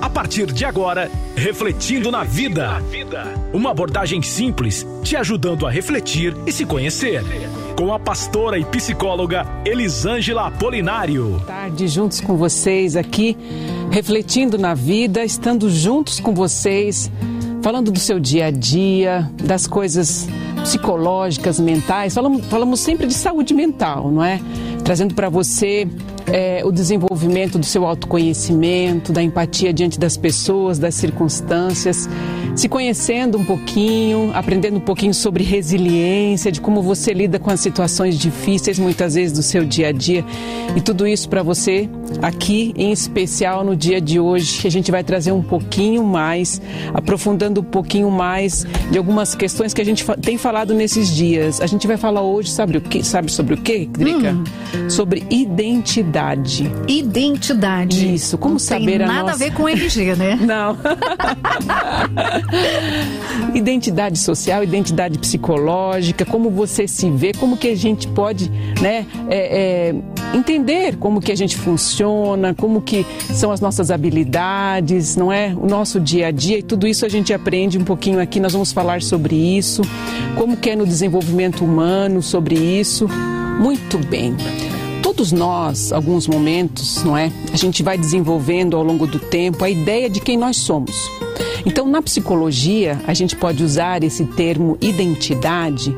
A partir de agora, Refletindo na Vida. Uma abordagem simples, te ajudando a refletir e se conhecer. Com a pastora e psicóloga Elisângela Apolinário. Tarde juntos com vocês aqui, refletindo na vida, estando juntos com vocês, falando do seu dia a dia, das coisas psicológicas, mentais. Falamos, falamos sempre de saúde mental, não é? Trazendo para você é, o desenvolvimento do seu autoconhecimento, da empatia diante das pessoas, das circunstâncias, se conhecendo um pouquinho, aprendendo um pouquinho sobre resiliência, de como você lida com as situações difíceis muitas vezes do seu dia a dia. E tudo isso para você aqui, em especial no dia de hoje, que a gente vai trazer um pouquinho mais, aprofundando um pouquinho mais de algumas questões que a gente tem falado nesses dias. A gente vai falar hoje, sabe o que? Sabe sobre o que, Drica? Hum. Sobre identidade identidade. Identidade. Isso, como Não saber tem a nada nossa... a ver com LG, né? Não. identidade social, identidade psicológica, como você se vê, como que a gente pode, né, é, é, entender como que a gente funciona, como que são as nossas habilidades, não é? O nosso dia a dia e tudo isso a gente aprende um pouquinho aqui. Nós vamos falar sobre isso, como que é no desenvolvimento humano sobre isso. Muito bem. Todos nós, alguns momentos, não é? A gente vai desenvolvendo ao longo do tempo a ideia de quem nós somos. Então, na psicologia, a gente pode usar esse termo identidade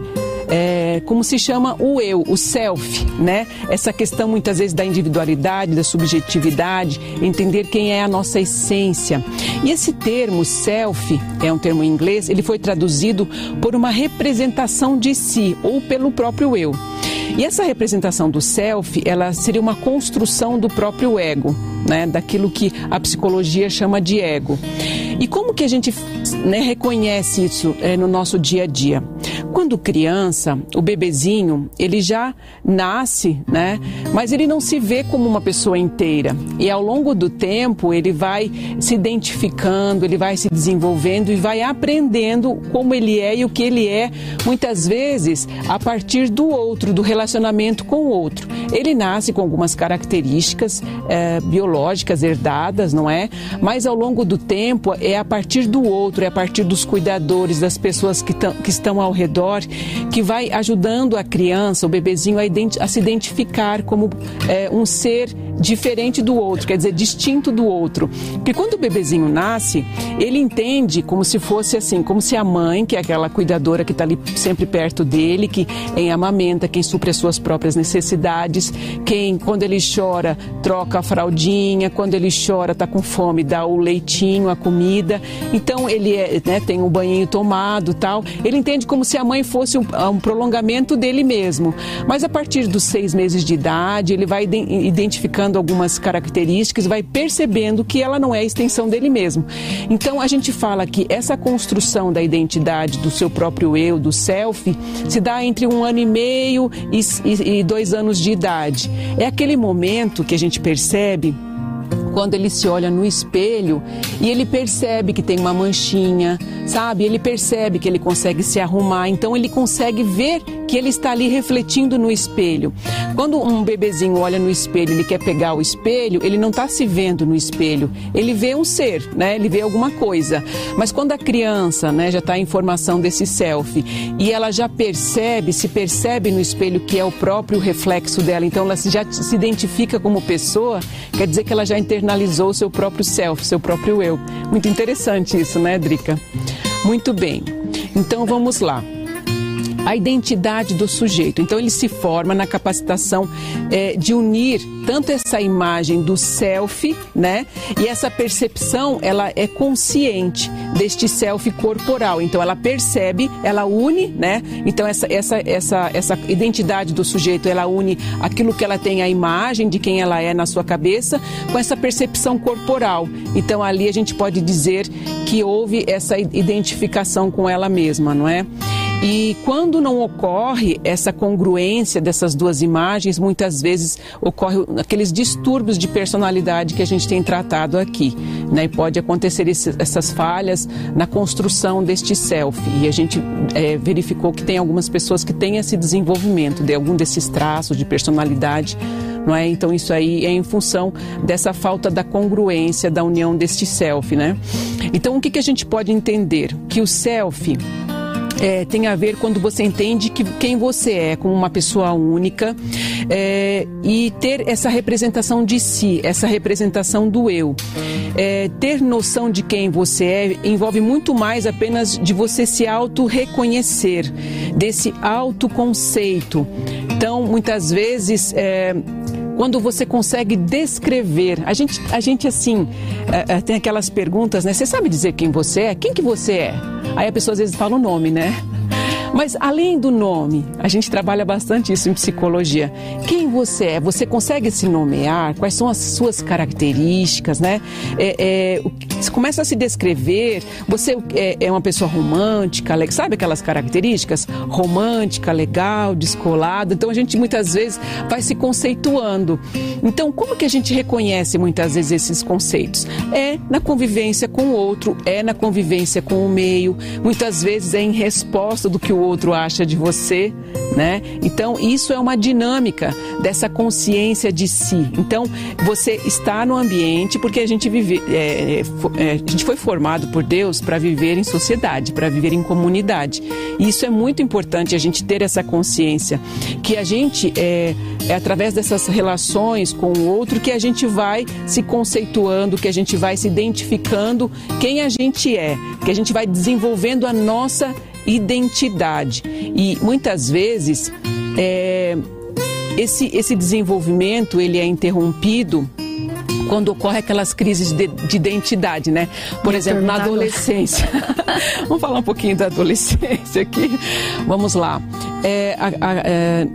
é, como se chama o eu, o self, né? Essa questão muitas vezes da individualidade, da subjetividade, entender quem é a nossa essência. E esse termo self, é um termo em inglês, ele foi traduzido por uma representação de si ou pelo próprio eu. E essa representação do self, ela seria uma construção do próprio ego, né? Daquilo que a psicologia chama de ego. E como que a gente né, reconhece isso é, no nosso dia a dia? Quando criança, o bebezinho, ele já nasce, né? Mas ele não se vê como uma pessoa inteira. E ao longo do tempo, ele vai se identificando, ele vai se desenvolvendo e vai aprendendo como ele é e o que ele é, muitas vezes a partir do outro, do relacionamento com o outro. Ele nasce com algumas características é, biológicas herdadas, não é? Mas ao longo do tempo é a partir do outro, é a partir dos cuidadores, das pessoas que, que estão ao redor, que vai ajudando a criança, o bebezinho, a, a se identificar como é, um ser diferente do outro, quer dizer, distinto do outro. Porque quando o bebezinho nasce, ele entende como se fosse assim, como se a mãe, que é aquela cuidadora que está ali sempre perto dele, que em amamenta, quem supre as suas próprias necessidades, quem, quando ele chora, troca a fraldinha, quando ele chora, está com fome, dá o leitinho, a comida. Então ele é, né, tem o um banhinho tomado tal. Ele entende como se a mãe fosse um, um prolongamento dele mesmo. Mas a partir dos seis meses de idade, ele vai identificando algumas características, vai percebendo que ela não é a extensão dele mesmo. Então a gente fala que essa construção da identidade do seu próprio eu, do self, se dá entre um ano e meio e, e, e dois anos de idade. É aquele momento que a gente percebe quando ele se olha no espelho e ele percebe que tem uma manchinha, sabe? Ele percebe que ele consegue se arrumar, então ele consegue ver que ele está ali refletindo no espelho. Quando um bebezinho olha no espelho, ele quer pegar o espelho, ele não está se vendo no espelho, ele vê um ser, né? Ele vê alguma coisa. Mas quando a criança, né, já está em formação desse self e ela já percebe, se percebe no espelho que é o próprio reflexo dela, então ela já se identifica como pessoa, quer dizer que ela já internalizou seu próprio self, seu próprio eu. Muito interessante isso, né, Drica? Muito bem. Então vamos lá a identidade do sujeito. Então ele se forma na capacitação é, de unir tanto essa imagem do self, né, e essa percepção, ela é consciente deste self corporal. Então ela percebe, ela une, né? Então essa essa essa essa identidade do sujeito, ela une aquilo que ela tem a imagem de quem ela é na sua cabeça com essa percepção corporal. Então ali a gente pode dizer que houve essa identificação com ela mesma, não é? E quando não ocorre essa congruência dessas duas imagens, muitas vezes ocorre aqueles distúrbios de personalidade que a gente tem tratado aqui. Né? E pode acontecer esse, essas falhas na construção deste self. E a gente é, verificou que tem algumas pessoas que têm esse desenvolvimento de algum desses traços de personalidade. Não é? Então isso aí é em função dessa falta da congruência da união deste self, né? Então o que, que a gente pode entender? Que o self é, tem a ver quando você entende que quem você é como uma pessoa única é, e ter essa representação de si, essa representação do eu. É, ter noção de quem você é envolve muito mais apenas de você se auto-reconhecer, desse autoconceito. Então, muitas vezes, é, quando você consegue descrever. A gente, a gente assim, é, é, tem aquelas perguntas, né? Você sabe dizer quem você é? Quem que você é? Aí a pessoa às vezes fala o nome, né? Mas além do nome, a gente trabalha bastante isso em psicologia. Quem você é? Você consegue se nomear? Quais são as suas características, né? É, é, começa a se descrever. Você é, é uma pessoa romântica, sabe aquelas características? Romântica, legal, descolada. Então a gente muitas vezes vai se conceituando. Então como que a gente reconhece muitas vezes esses conceitos? É na convivência com o outro, é na convivência com o meio. Muitas vezes é em resposta do que o outro acha de você, né? Então, isso é uma dinâmica dessa consciência de si. Então, você está no ambiente porque a gente vive, é, é, a gente foi formado por Deus para viver em sociedade, para viver em comunidade. E isso é muito importante a gente ter essa consciência que a gente é, é através dessas relações com o outro que a gente vai se conceituando, que a gente vai se identificando quem a gente é, que a gente vai desenvolvendo a nossa identidade. E muitas vezes é, esse, esse desenvolvimento ele é interrompido quando ocorre aquelas crises de, de identidade, né? Por exemplo, na adolescência. Vamos falar um pouquinho da adolescência aqui. Vamos lá. É, a, a, é,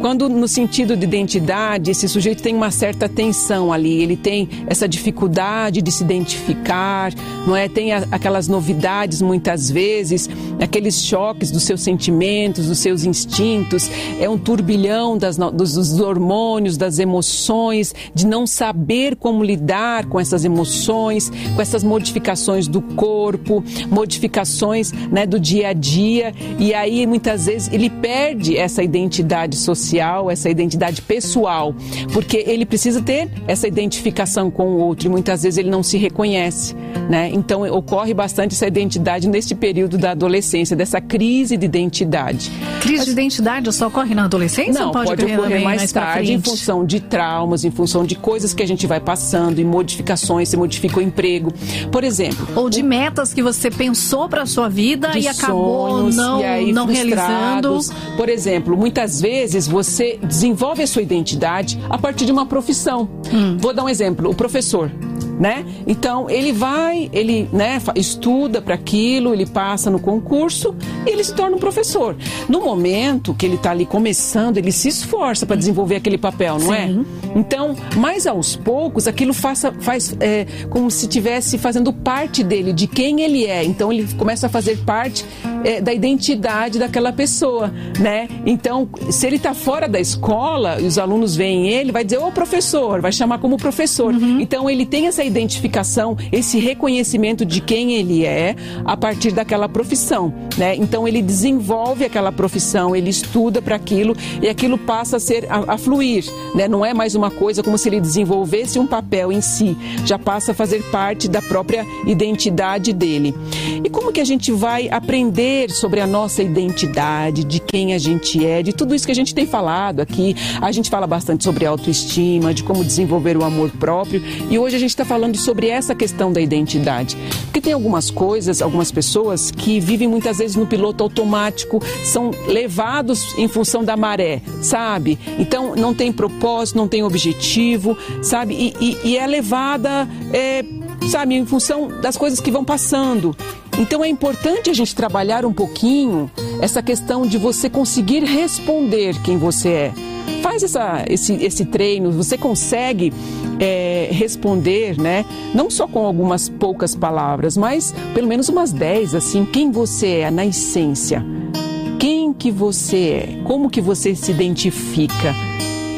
quando no sentido de identidade, esse sujeito tem uma certa tensão ali, ele tem essa dificuldade de se identificar, não é? Tem a, aquelas novidades muitas vezes, aqueles choques dos seus sentimentos, dos seus instintos, é um turbilhão das, dos, dos hormônios, das emoções, de não saber como lidar com essas emoções, com essas modificações do corpo, modificações né, do dia a dia, e aí muitas vezes ele perde essa identidade social social, essa identidade pessoal, porque ele precisa ter essa identificação com o outro e muitas vezes ele não se reconhece, né? Então ocorre bastante essa identidade neste período da adolescência, dessa crise de identidade. Crise Mas, de identidade só ocorre na adolescência? Não, pode, pode ocorrer mais, mais tarde em função de traumas, em função de coisas que a gente vai passando, em modificações, você modifica o emprego, por exemplo. Ou de metas que você pensou para sua vida e acabou sonhos, não, e não realizando. Por exemplo, muitas vezes você desenvolve a sua identidade a partir de uma profissão. Hum. Vou dar um exemplo: o professor né? Então ele vai, ele né, estuda para aquilo, ele passa no concurso e ele se torna um professor. No momento que ele está ali começando, ele se esforça para desenvolver aquele papel, não é? Sim. é? Então, mais aos poucos, aquilo faça, faz é, como se estivesse fazendo parte dele, de quem ele é. Então ele começa a fazer parte é, da identidade daquela pessoa, né? Então, se ele está fora da escola e os alunos veem ele, vai dizer, ô professor, vai chamar como professor. Uhum. Então ele tem essa identificação, esse reconhecimento de quem ele é a partir daquela profissão, né? Então ele desenvolve aquela profissão, ele estuda para aquilo e aquilo passa a ser a, a, fluir, né? Não é mais uma coisa como se ele desenvolvesse um papel em si, já passa a fazer parte da própria identidade dele. E como que a gente vai aprender sobre a nossa identidade, de quem a gente é, de tudo isso que a gente tem falado aqui? A gente fala bastante sobre autoestima, de como desenvolver o amor próprio, e hoje a gente está falando falando sobre essa questão da identidade. Porque tem algumas coisas, algumas pessoas que vivem muitas vezes no piloto automático, são levados em função da maré, sabe? Então não tem propósito, não tem objetivo, sabe? E, e, e é levada, é, sabe, em função das coisas que vão passando. Então é importante a gente trabalhar um pouquinho essa questão de você conseguir responder quem você é. Faz essa, esse, esse treino, você consegue é, responder, né? Não só com algumas poucas palavras, mas pelo menos umas dez, assim, quem você é na essência. Quem que você é? Como que você se identifica?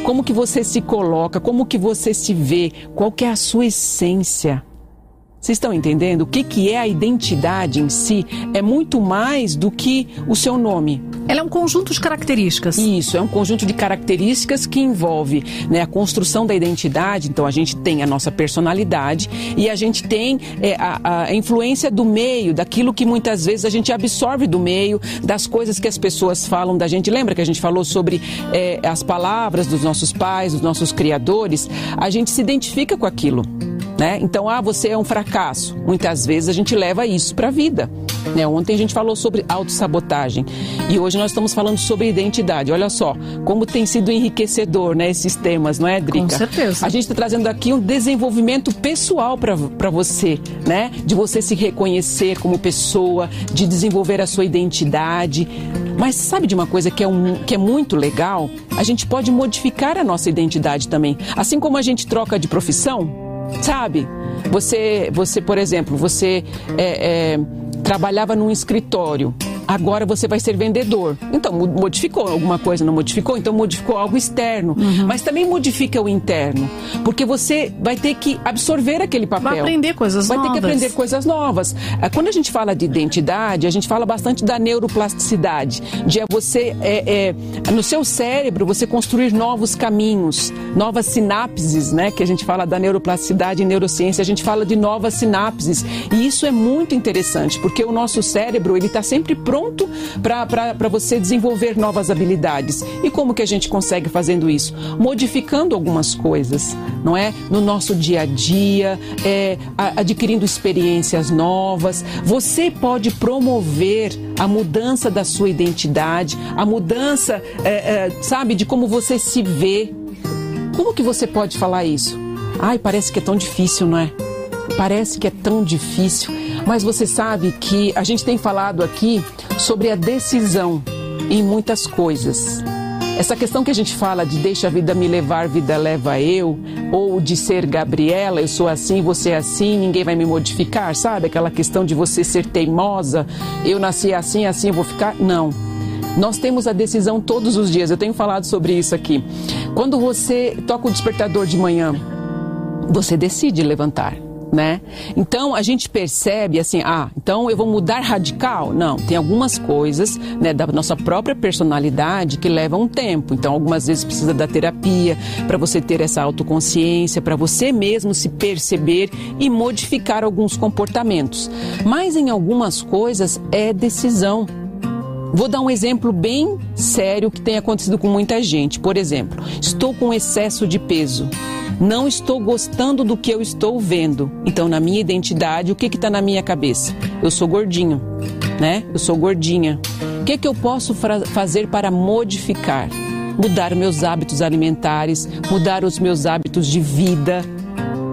Como que você se coloca? Como que você se vê? Qual que é a sua essência? Vocês estão entendendo? O que, que é a identidade em si? É muito mais do que o seu nome. Ela é um conjunto de características. Isso, é um conjunto de características que envolve né, a construção da identidade. Então, a gente tem a nossa personalidade e a gente tem é, a, a, influência do meio, daquilo que muitas vezes a gente absorve do meio, das coisas que as pessoas falam da gente. Lembra que a gente falou sobre é, as palavras dos nossos pais, dos nossos criadores? A gente se identifica com aquilo. Né? Então, ah, você é um fracasso. Muitas vezes a gente leva isso para a vida. Né? Ontem a gente falou sobre autossabotagem e hoje nós estamos falando sobre identidade. Olha só, como tem sido enriquecedor né, esses temas, não é, Drica? Com certeza. A gente está trazendo aqui um desenvolvimento pessoal para você, né? De você se reconhecer como pessoa, de desenvolver a sua identidade. Mas sabe de uma coisa que é, um, que é muito legal? A gente pode modificar a nossa identidade também. Assim como a gente troca de profissão, Sabe? Você, você por exemplo, você é, é, trabalhava num escritório agora você vai ser vendedor. Então, modificou alguma coisa, não modificou? Então, modificou algo externo. Uhum. Mas também modifica o interno. Porque você vai ter que absorver aquele papel. Vai aprender coisas vai novas. Vai ter que aprender coisas novas. Ah, quando a gente fala de identidade, a gente fala bastante da neuroplasticidade. De você, é, é, no seu cérebro, você construir novos caminhos, novas sinapses, né? Que a gente fala da neuroplasticidade em neurociência, a gente fala de novas sinapses. E isso é muito interessante, porque o nosso cérebro, ele está sempre pronto pronto para você desenvolver novas habilidades. E como que a gente consegue fazendo isso? Modificando algumas coisas, não é? No nosso dia a dia, é, adquirindo experiências novas. Você pode promover a mudança da sua identidade, a mudança, é, é, sabe, de como você se vê. Como que você pode falar isso? Ai, parece que é tão difícil, não é? Parece que é tão difícil. Mas você sabe que a gente tem falado aqui sobre a decisão em muitas coisas. Essa questão que a gente fala de deixa a vida me levar, vida leva eu, ou de ser Gabriela, eu sou assim, você é assim, ninguém vai me modificar, sabe? Aquela questão de você ser teimosa, eu nasci assim, assim eu vou ficar. Não. Nós temos a decisão todos os dias, eu tenho falado sobre isso aqui. Quando você toca o despertador de manhã, você decide levantar né? Então a gente percebe assim, ah, então eu vou mudar radical? Não, tem algumas coisas, né, da nossa própria personalidade que levam um tempo. Então algumas vezes precisa da terapia para você ter essa autoconsciência, para você mesmo se perceber e modificar alguns comportamentos. Mas em algumas coisas é decisão. Vou dar um exemplo bem sério que tem acontecido com muita gente. Por exemplo, estou com excesso de peso. Não estou gostando do que eu estou vendo. Então, na minha identidade, o que está na minha cabeça? Eu sou gordinho, né? Eu sou gordinha. O que, que eu posso fazer para modificar? Mudar meus hábitos alimentares, mudar os meus hábitos de vida,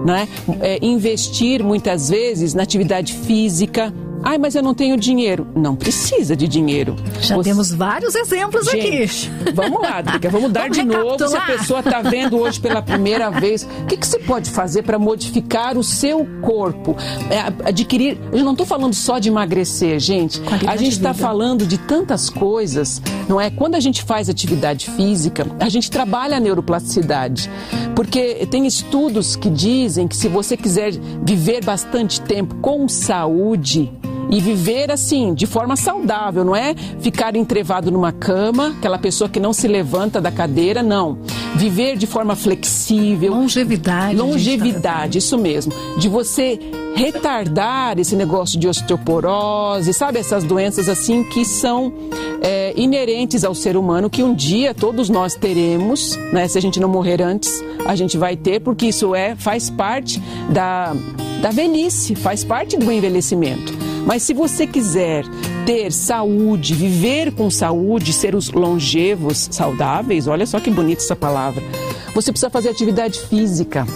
né? É, investir muitas vezes na atividade física, Ai, mas eu não tenho dinheiro. Não precisa de dinheiro. Já Você... temos vários exemplos Gente, aqui. Vamos lá, Drica, vamos dar vamos de novo. Se a pessoa está vendo hoje pela primeira vez, o que, que você pode fazer para modificar o seu corpo? É, adquirir. Eu não estou falando só de emagrecer, gente. Qualidade a gente está falando de tantas coisas, não é? Quando a gente faz atividade física, a gente trabalha a neuroplasticidade. Porque tem estudos que dizem que se você quiser viver bastante tempo com saúde, e viver assim, de forma saudável, não é ficar entrevado numa cama, aquela pessoa que não se levanta da cadeira, não. Viver de forma flexível. Longevidade. Longevidade, isso mesmo. De você retardar esse negócio de osteoporose, sabe? Essas doenças assim que são é, inerentes ao ser humano, que um dia todos nós teremos, né? Se a gente não morrer antes, a gente vai ter, porque isso é, faz parte da, da velhice, faz parte do envelhecimento. Mas se você quiser ter saúde, viver com saúde, ser os longevos, saudáveis, olha só que bonita essa palavra, você precisa fazer atividade física.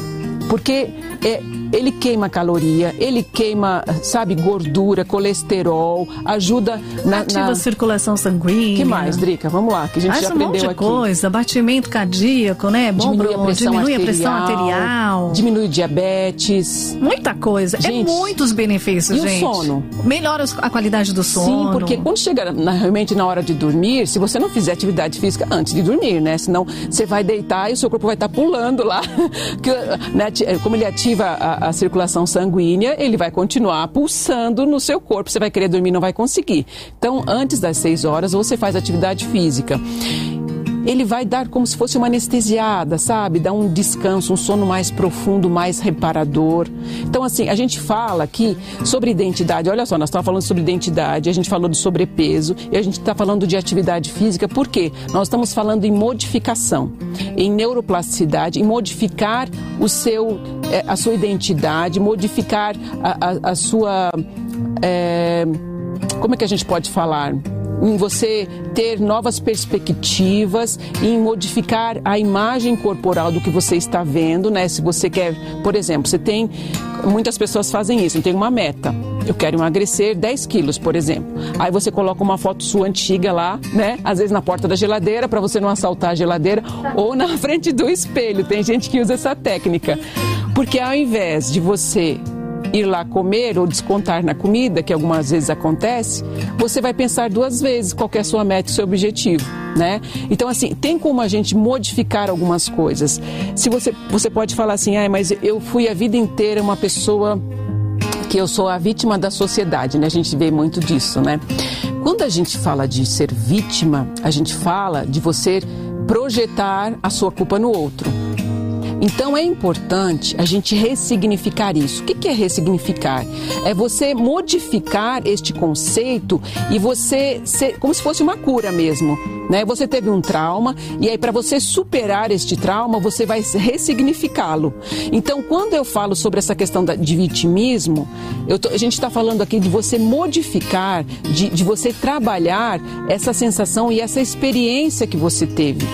Porque é, ele queima caloria, ele queima, sabe, gordura, colesterol, ajuda na. Ativa na... a circulação sanguínea. que mais, Drica? Vamos lá, que a gente Faz já um aprendeu monte de aqui. coisa, batimento cardíaco, né? Bom diminui, a pressão, diminui arterial, a pressão arterial. Diminui diabetes. Muita coisa. É gente, é muitos benefícios, e gente. E o sono? Melhora a qualidade do sono. Sim, porque quando chega na, realmente na hora de dormir, se você não fizer atividade física antes de dormir, né? Senão você vai deitar e o seu corpo vai estar pulando lá. que, né, como ele ativa a a, circulação sanguínea, ele vai continuar pulsando no seu corpo. Você vai querer dormir, não vai conseguir. Então, antes das 6 horas, você faz atividade física ele vai dar como se fosse uma anestesiada, sabe? Dar um descanso, um sono mais profundo, mais reparador. Então, assim, a gente fala aqui sobre identidade. Olha só, nós estamos falando sobre identidade, a gente falou de sobrepeso e a gente está falando de atividade física, por quê? Nós estamos falando em modificação, em neuroplasticidade, em modificar o seu, eh, a sua identidade, modificar a, a, a sua. É, como é que a gente pode falar? Em você ter novas perspectivas, em modificar a imagem corporal do que você está vendo, né? Se você quer, por exemplo, você tem muitas pessoas fazem isso, tem uma meta. Eu quero emagrecer 10 quilos, por exemplo. Aí você coloca uma foto sua antiga lá, né? Às vezes na porta da geladeira, para você não assaltar a geladeira, ou na frente do espelho. Tem gente que usa essa técnica. Porque ao invés de você ir lá comer ou descontar na comida, que algumas vezes acontece, você vai pensar duas vezes qual é a sua meta e seu objetivo, né? Então, assim, tem como a gente modificar algumas coisas. Se você, você pode falar assim, ah, mas eu fui a vida inteira uma pessoa que eu sou a vítima da sociedade, né? A gente vê muito disso, né? Quando a gente fala de ser vítima, a gente fala de você projetar a sua culpa no outro. Então é importante a gente ressignificar isso. O que é ressignificar? É você modificar este conceito e você ser como se fosse uma cura mesmo. Né? Você teve um trauma e aí para você superar este trauma você vai ressignificá-lo. Então quando eu falo sobre essa questão de vitimismo, tô, a gente está falando aqui de você modificar, de, de você trabalhar essa sensação e essa experiência que você teve.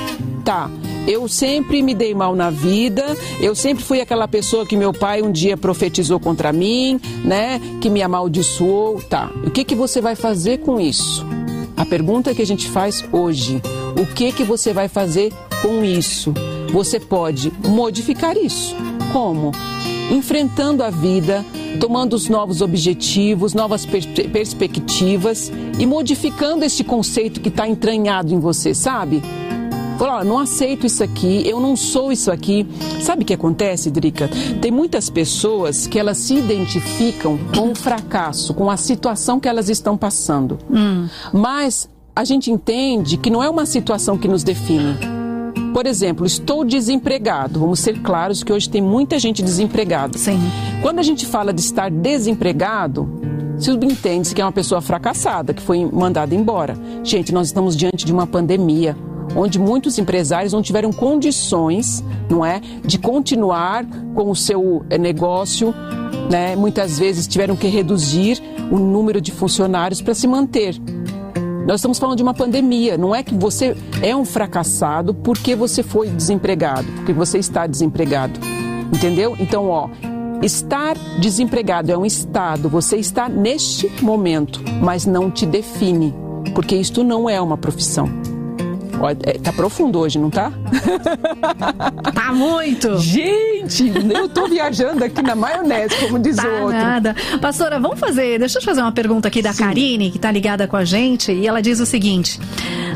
Tá, eu sempre me dei mal na vida, eu sempre fui aquela pessoa que meu pai um dia profetizou contra mim, né? Que me amaldiçoou. Tá. O que, que você vai fazer com isso? A pergunta que a gente faz hoje: o que, que você vai fazer com isso? Você pode modificar isso. Como? Enfrentando a vida, tomando os novos objetivos, novas per perspectivas e modificando este conceito que está entranhado em você, sabe? Falou, não aceito isso aqui, eu não sou isso aqui. Sabe o que acontece, Drica? Tem muitas pessoas que elas se identificam com o fracasso, com a situação que elas estão passando. Hum. Mas a gente entende que não é uma situação que nos define. Por exemplo, estou desempregado. Vamos ser claros que hoje tem muita gente desempregada. Sim. Quando a gente fala de estar desempregado, subentende-se que é uma pessoa fracassada, que foi mandada embora. Gente, nós estamos diante de uma pandemia onde muitos empresários não tiveram condições, não é, de continuar com o seu eh, negócio, né? Muitas vezes tiveram que reduzir o número de funcionários para se manter. Nós estamos falando de uma pandemia, não é que você é um fracassado porque você foi desempregado, porque você está desempregado. Entendeu? Então, ó, Estar desempregado é um estado, você está neste momento, mas não te define, porque isto não é uma profissão. É, tá profundo hoje, não tá? Tá muito! Gente, eu tô viajando aqui na maionese, como diz tá o outro. Nada. Pastora, vamos fazer. Deixa eu fazer uma pergunta aqui da Sim. Karine, que tá ligada com a gente, e ela diz o seguinte: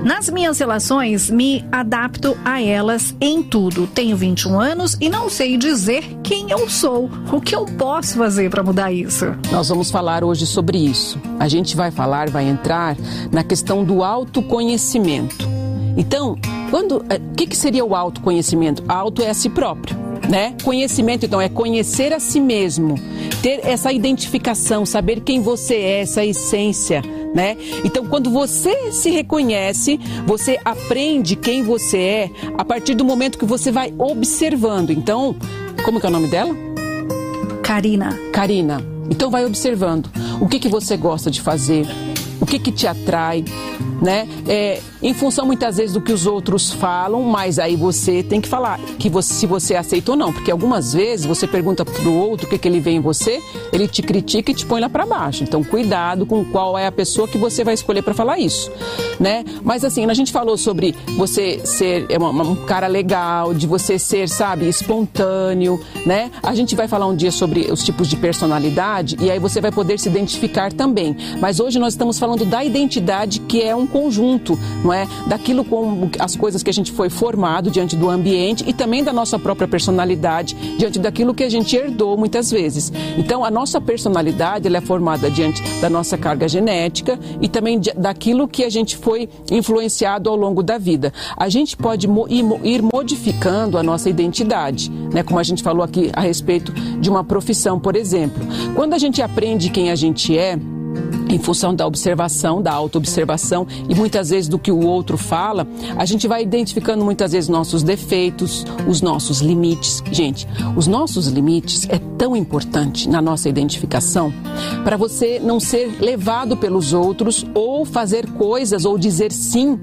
Nas minhas relações, me adapto a elas em tudo. Tenho 21 anos e não sei dizer quem eu sou. O que eu posso fazer para mudar isso? Nós vamos falar hoje sobre isso. A gente vai falar, vai entrar na questão do autoconhecimento. Então, quando, eh, o que, que seria o autoconhecimento? Auto é a si próprio. Né? Conhecimento, então, é conhecer a si mesmo, ter essa identificação, saber quem você é, essa essência, né? Então, quando você se reconhece, você aprende quem você é a partir do momento que você vai observando. Então, como que é o nome dela? Karina. Karina. Então, vai observando o que, que você gosta de fazer, o que, que te atrai, né? É, em função muitas vezes do que os outros falam, mas aí você tem que falar que você, se você aceita ou não, porque algumas vezes você pergunta para o outro o que, que ele vê em você, ele te critica e te põe lá para baixo. Então cuidado com qual é a pessoa que você vai escolher para falar isso, né? Mas assim, a gente falou sobre você ser é um cara legal, de você ser, sabe, espontâneo, né? A gente vai falar um dia sobre os tipos de personalidade e aí você vai poder se identificar também. Mas hoje nós estamos falando da identidade que é um conjunto, não é? Daquilo com as coisas que a gente foi formado diante do ambiente e também da nossa própria personalidade diante daquilo que a gente herdou muitas vezes. Então, a nossa personalidade ela é formada diante da nossa carga genética e também daquilo que a gente foi influenciado ao longo da vida. A gente pode ir modificando a nossa identidade, né? Como a gente falou aqui a respeito de uma profissão, por exemplo. Quando a gente aprende quem a gente é, em função da observação, da autoobservação e muitas vezes do que o outro fala, a gente vai identificando muitas vezes nossos defeitos, os nossos limites. Gente, os nossos limites é tão importante na nossa identificação para você não ser levado pelos outros ou fazer coisas ou dizer sim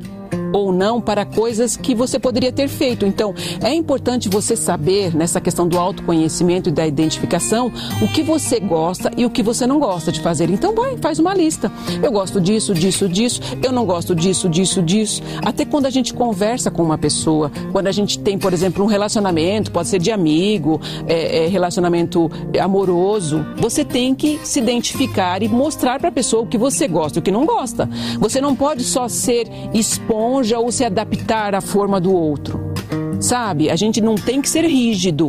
ou não para coisas que você poderia ter feito. Então, é importante você saber, nessa questão do autoconhecimento e da identificação, o que você gosta e o que você não gosta de fazer. Então, vai, faz uma lista. Eu gosto disso, disso, disso, eu não gosto disso, disso, disso. Até quando a gente conversa com uma pessoa, quando a gente tem, por exemplo, um relacionamento, pode ser de amigo, é, é, relacionamento amoroso, você tem que se identificar e mostrar para a pessoa o que você gosta e o que não gosta. Você não pode só ser espontâneo esponja ou se adaptar à forma do outro. Sabe? A gente não tem que ser rígido.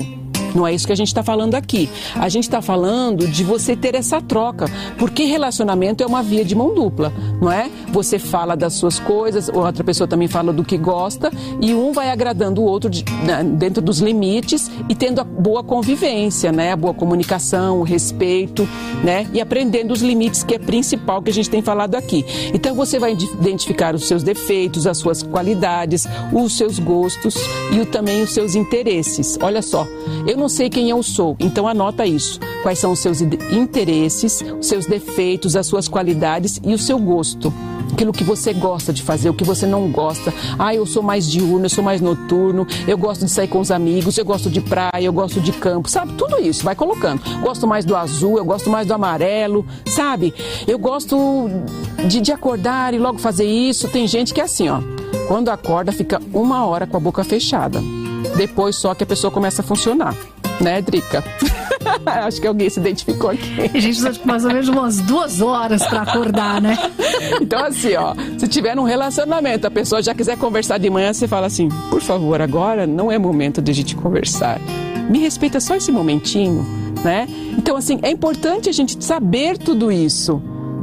Não é isso que a gente está falando aqui. A gente está falando de você ter essa troca, porque relacionamento é uma via de mão dupla, não é? Você fala das suas coisas, outra pessoa também fala do que gosta, e um vai agradando o outro de, né, dentro dos limites e tendo a boa convivência, né? A boa comunicação, o respeito, né? E aprendendo os limites, que é principal que a gente tem falado aqui. Então você vai identificar os seus defeitos, as suas qualidades, os seus gostos e também os seus interesses. Olha só, eu não sei quem eu sou, então anota isso. Quais são os seus interesses, os seus defeitos, as suas qualidades e o seu gosto. Aquilo que você gosta de fazer, o que você não gosta. Ah, eu sou mais diurno, eu sou mais noturno, eu gosto de sair com os amigos, eu gosto de praia, eu gosto de campo, sabe? Tudo isso, vai colocando. Gosto mais do azul, eu gosto mais do amarelo, sabe? Eu gosto de, de acordar e logo fazer isso. Tem gente que é assim, ó. Quando acorda, fica uma hora com a boca fechada. Depois só que a pessoa começa a funcionar né, Drica? Acho que alguém se identificou aqui. A gente precisa mais ou menos umas duas horas para acordar, né? Então, assim, ó, se tiver um relacionamento, a pessoa já quiser conversar de manhã, você fala assim: por favor, agora não é momento de a gente conversar. Me respeita só esse momentinho, né? Então, assim, é importante a gente saber tudo isso.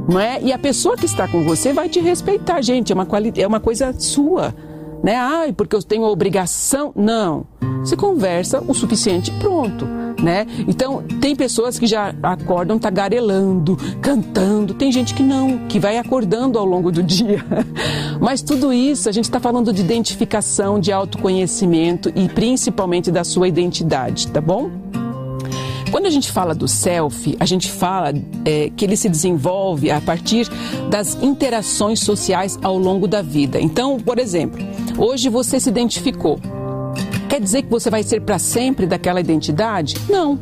Não é? E a pessoa que está com você vai te respeitar, gente. É uma, quali... é uma coisa sua né? Ai, porque eu tenho obrigação. Não. Você conversa o suficiente pronto, né? Então, tem pessoas que já acordam tagarelando, cantando. Tem gente que não, que vai acordando ao longo do dia. Mas tudo isso, a gente está falando de identificação, de autoconhecimento e principalmente da sua identidade, tá bom? Quando a gente fala do self, a gente fala é, que ele se desenvolve a partir das interações sociais ao longo da vida. Então, por exemplo, hoje você se identificou. Quer dizer que você vai ser para sempre daquela identidade? Não.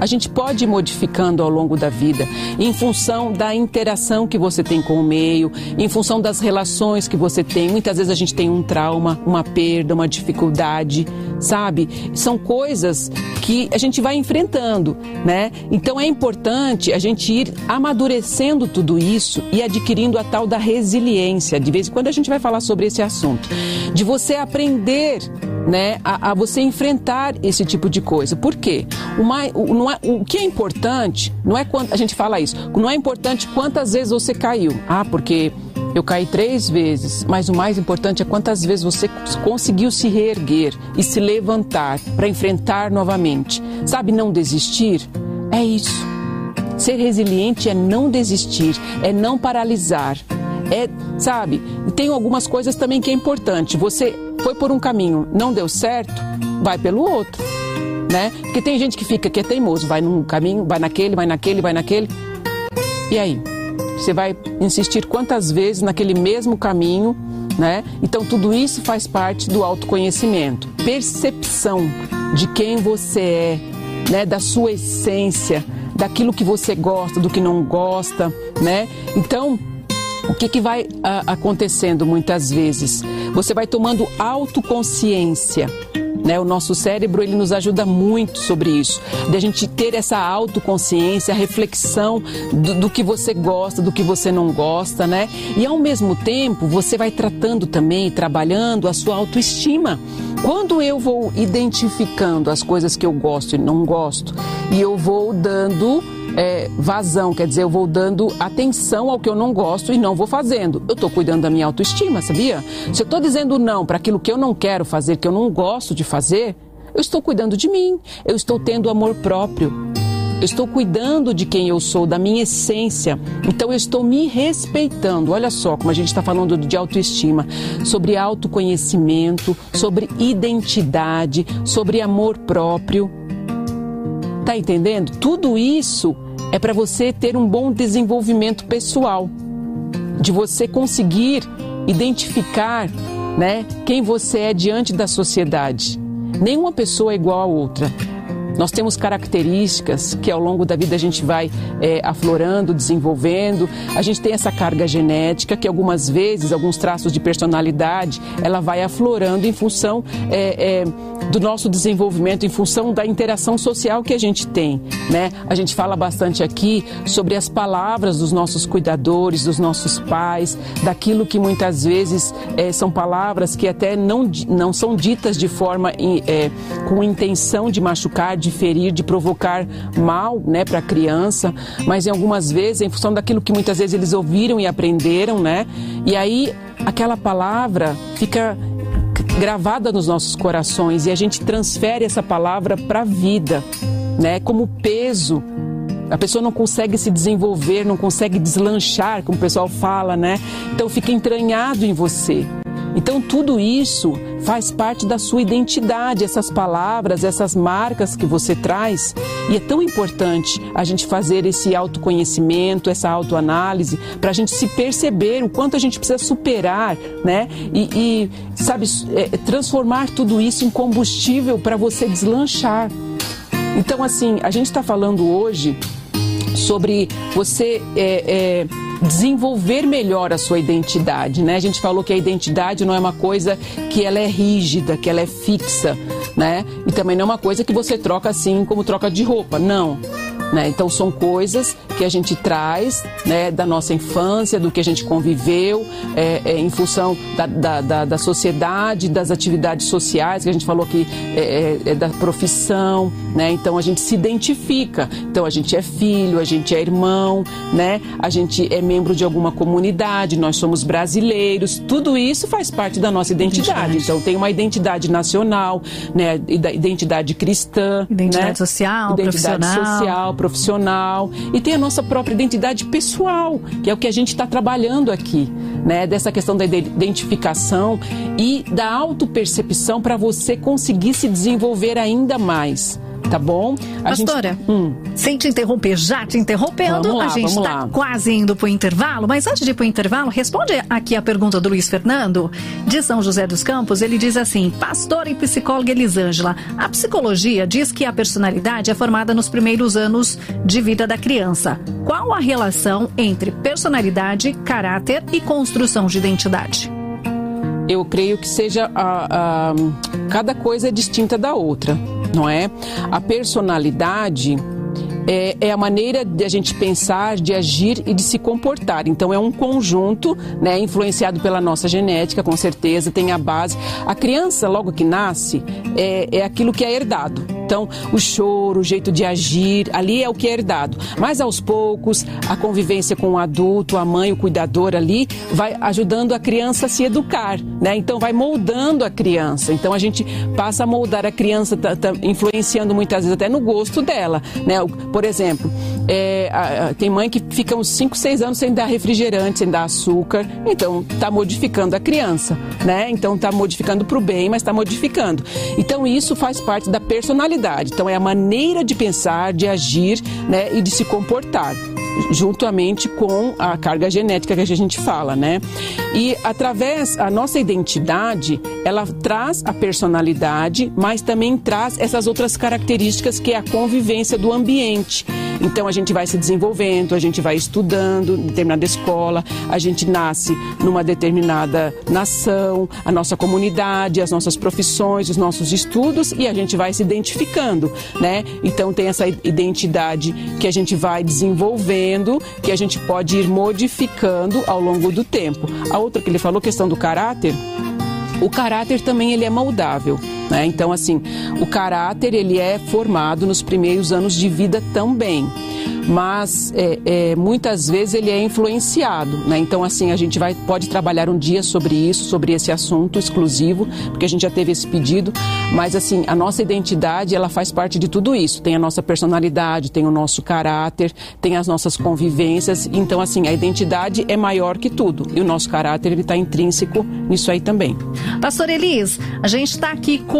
A gente pode ir modificando ao longo da vida, em função da interação que você tem com o meio, em função das relações que você tem. Muitas vezes a gente tem um trauma, uma perda, uma dificuldade, sabe? São coisas que a gente vai enfrentando, né? Então é importante a gente ir amadurecendo tudo isso e adquirindo a tal da resiliência. De vez em quando a gente vai falar sobre esse assunto, de você aprender né, a, a, você enfrentar esse tipo de coisa. Por quê? O, mais, o, é, o que é importante, não é quando a gente fala isso, não é importante quantas vezes você caiu. Ah, porque eu caí três vezes, mas o mais importante é quantas vezes você conseguiu se reerguer e se levantar para enfrentar novamente. Sabe, não desistir? É isso. Ser resiliente é não desistir, é não paralisar. É, sabe? Tem algumas coisas também que é importante. Você foi por um caminho, não deu certo, vai pelo outro, né? Porque tem gente que fica que é teimoso, vai num caminho, vai naquele, vai naquele, vai naquele. E aí? Você vai insistir quantas vezes naquele mesmo caminho, né? Então tudo isso faz parte do autoconhecimento, percepção de quem você é, né, da sua essência, daquilo que você gosta, do que não gosta, né? Então, o que, que vai a, acontecendo muitas vezes? Você vai tomando autoconsciência né? O nosso cérebro ele nos ajuda muito sobre isso, de a gente ter essa autoconsciência, a reflexão do, do que você gosta, do que você não gosta, né? E ao mesmo tempo você vai tratando também, trabalhando a sua autoestima. Quando eu vou identificando as coisas que eu gosto e não gosto, e eu vou dando é, vazão, quer dizer, eu vou dando atenção ao que eu não gosto e não vou fazendo. Eu estou cuidando da minha autoestima, sabia? Se eu estou dizendo não para aquilo que eu não quero fazer, que eu não gosto de fazer, eu estou cuidando de mim, eu estou tendo amor próprio. Eu estou cuidando de quem eu sou, da minha essência. Então eu estou me respeitando. Olha só como a gente está falando de autoestima, sobre autoconhecimento, sobre identidade, sobre amor próprio. Tá entendendo? Tudo isso é para você ter um bom desenvolvimento pessoal, de você conseguir identificar, né, quem você é diante da sociedade. Nenhuma pessoa é igual a outra. Nós temos características que ao longo da vida a gente vai é, aflorando, desenvolvendo. A gente tem essa carga genética que algumas vezes, alguns traços de personalidade, ela vai aflorando em função é, é, do nosso desenvolvimento, em função da interação social que a gente tem. Né? A gente fala bastante aqui sobre as palavras dos nossos cuidadores, dos nossos pais, daquilo que muitas vezes são palavras que até não, não são ditas de forma com intenção de machucar, de de ferir, de provocar mal né, para a criança, mas em algumas vezes, em função daquilo que muitas vezes eles ouviram e aprenderam, né? E aí aquela palavra fica gravada nos nossos corações e a gente transfere essa palavra para a vida, né? Como peso a pessoa não consegue se desenvolver, não consegue deslanchar, como o pessoal fala, né? Então fica entranhado em você. Então tudo isso faz parte da sua identidade, essas palavras, essas marcas que você traz. E é tão importante a gente fazer esse autoconhecimento, essa autoanálise, para a gente se perceber o quanto a gente precisa superar, né? E, e sabe, é, transformar tudo isso em combustível para você deslanchar. Então, assim, a gente está falando hoje sobre você. É, é, desenvolver melhor a sua identidade, né? A gente falou que a identidade não é uma coisa que ela é rígida, que ela é fixa, né? E também não é uma coisa que você troca assim como troca de roupa, não. Né? Então são coisas que a gente traz né, da nossa infância, do que a gente conviveu, é, é, em função da, da, da, da, sociedade, das atividades sociais, que a gente falou que é, é, é, da profissão, né? Então a gente se identifica. Então a gente é filho, a gente é irmão, né? A gente é membro de alguma comunidade, nós somos brasileiros, tudo isso faz parte da nossa identidade. Então tem uma identidade nacional, né? Identidade cristã, identidade né? social, identidade profissional. social, profissional e tem a nossa própria identidade pessoal, que é o que a gente está trabalhando aqui, né? Dessa questão da identificação e da autopercepção para você conseguir se desenvolver ainda mais tá bom? A Pastora, gente... hum. sem te interromper, já te interrompendo, lá, a gente está quase indo para o intervalo, mas antes de ir para o intervalo, responde aqui a pergunta do Luiz Fernando, de São José dos Campos. Ele diz assim: Pastora e psicóloga Elisângela, a psicologia diz que a personalidade é formada nos primeiros anos de vida da criança. Qual a relação entre personalidade, caráter e construção de identidade? Eu creio que seja a, a cada coisa é distinta da outra não é? A personalidade é, é, a maneira de a gente pensar, de agir e de se comportar. Então é um conjunto, né, influenciado pela nossa genética, com certeza, tem a base. A criança, logo que nasce, é, é aquilo que é herdado. Então, o choro, o jeito de agir, ali é o que é herdado. Mas aos poucos, a convivência com o adulto, a mãe, o cuidador ali, vai ajudando a criança a se educar, né? Então, vai moldando a criança. Então, a gente passa a moldar a criança, tá, tá influenciando muitas vezes até no gosto dela, né? Por exemplo, é, a, a, tem mãe que fica uns 5, 6 anos sem dar refrigerante, sem dar açúcar. Então, está modificando a criança, né? Então, está modificando para o bem, mas está modificando. Então, isso faz parte da personalidade. Então, é a maneira de pensar, de agir né? e de se comportar juntamente com a carga genética que a gente fala, né? E através a nossa identidade, ela traz a personalidade, mas também traz essas outras características que é a convivência do ambiente. Então a gente vai se desenvolvendo, a gente vai estudando em determinada escola, a gente nasce numa determinada nação, a nossa comunidade, as nossas profissões, os nossos estudos e a gente vai se identificando, né? Então tem essa identidade que a gente vai desenvolvendo, que a gente pode ir modificando ao longo do tempo. A outra que ele falou, questão do caráter, o caráter também ele é moldável. Né? Então, assim, o caráter ele é formado nos primeiros anos de vida também mas é, é, muitas vezes ele é influenciado, né? Então assim a gente vai pode trabalhar um dia sobre isso, sobre esse assunto exclusivo, porque a gente já teve esse pedido, mas assim a nossa identidade ela faz parte de tudo isso. Tem a nossa personalidade, tem o nosso caráter, tem as nossas convivências. Então assim a identidade é maior que tudo e o nosso caráter ele está intrínseco nisso aí também. Pastor Elis, a gente está aqui com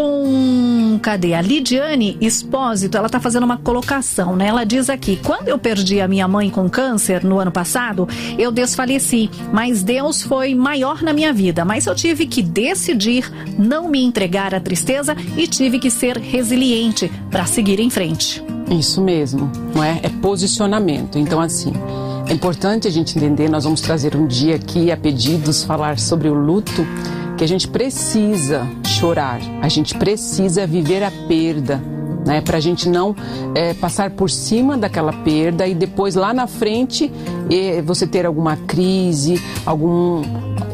cadê a Lidiane Espósito? Ela está fazendo uma colocação, né? Ela diz aqui quando eu perdi a minha mãe com câncer no ano passado, eu desfaleci, mas Deus foi maior na minha vida. Mas eu tive que decidir não me entregar à tristeza e tive que ser resiliente para seguir em frente. Isso mesmo, não é? É posicionamento. Então, assim, é importante a gente entender. Nós vamos trazer um dia aqui a pedidos falar sobre o luto, que a gente precisa chorar, a gente precisa viver a perda né? Para a gente não é, passar por cima daquela perda e depois lá na frente você ter alguma crise, algum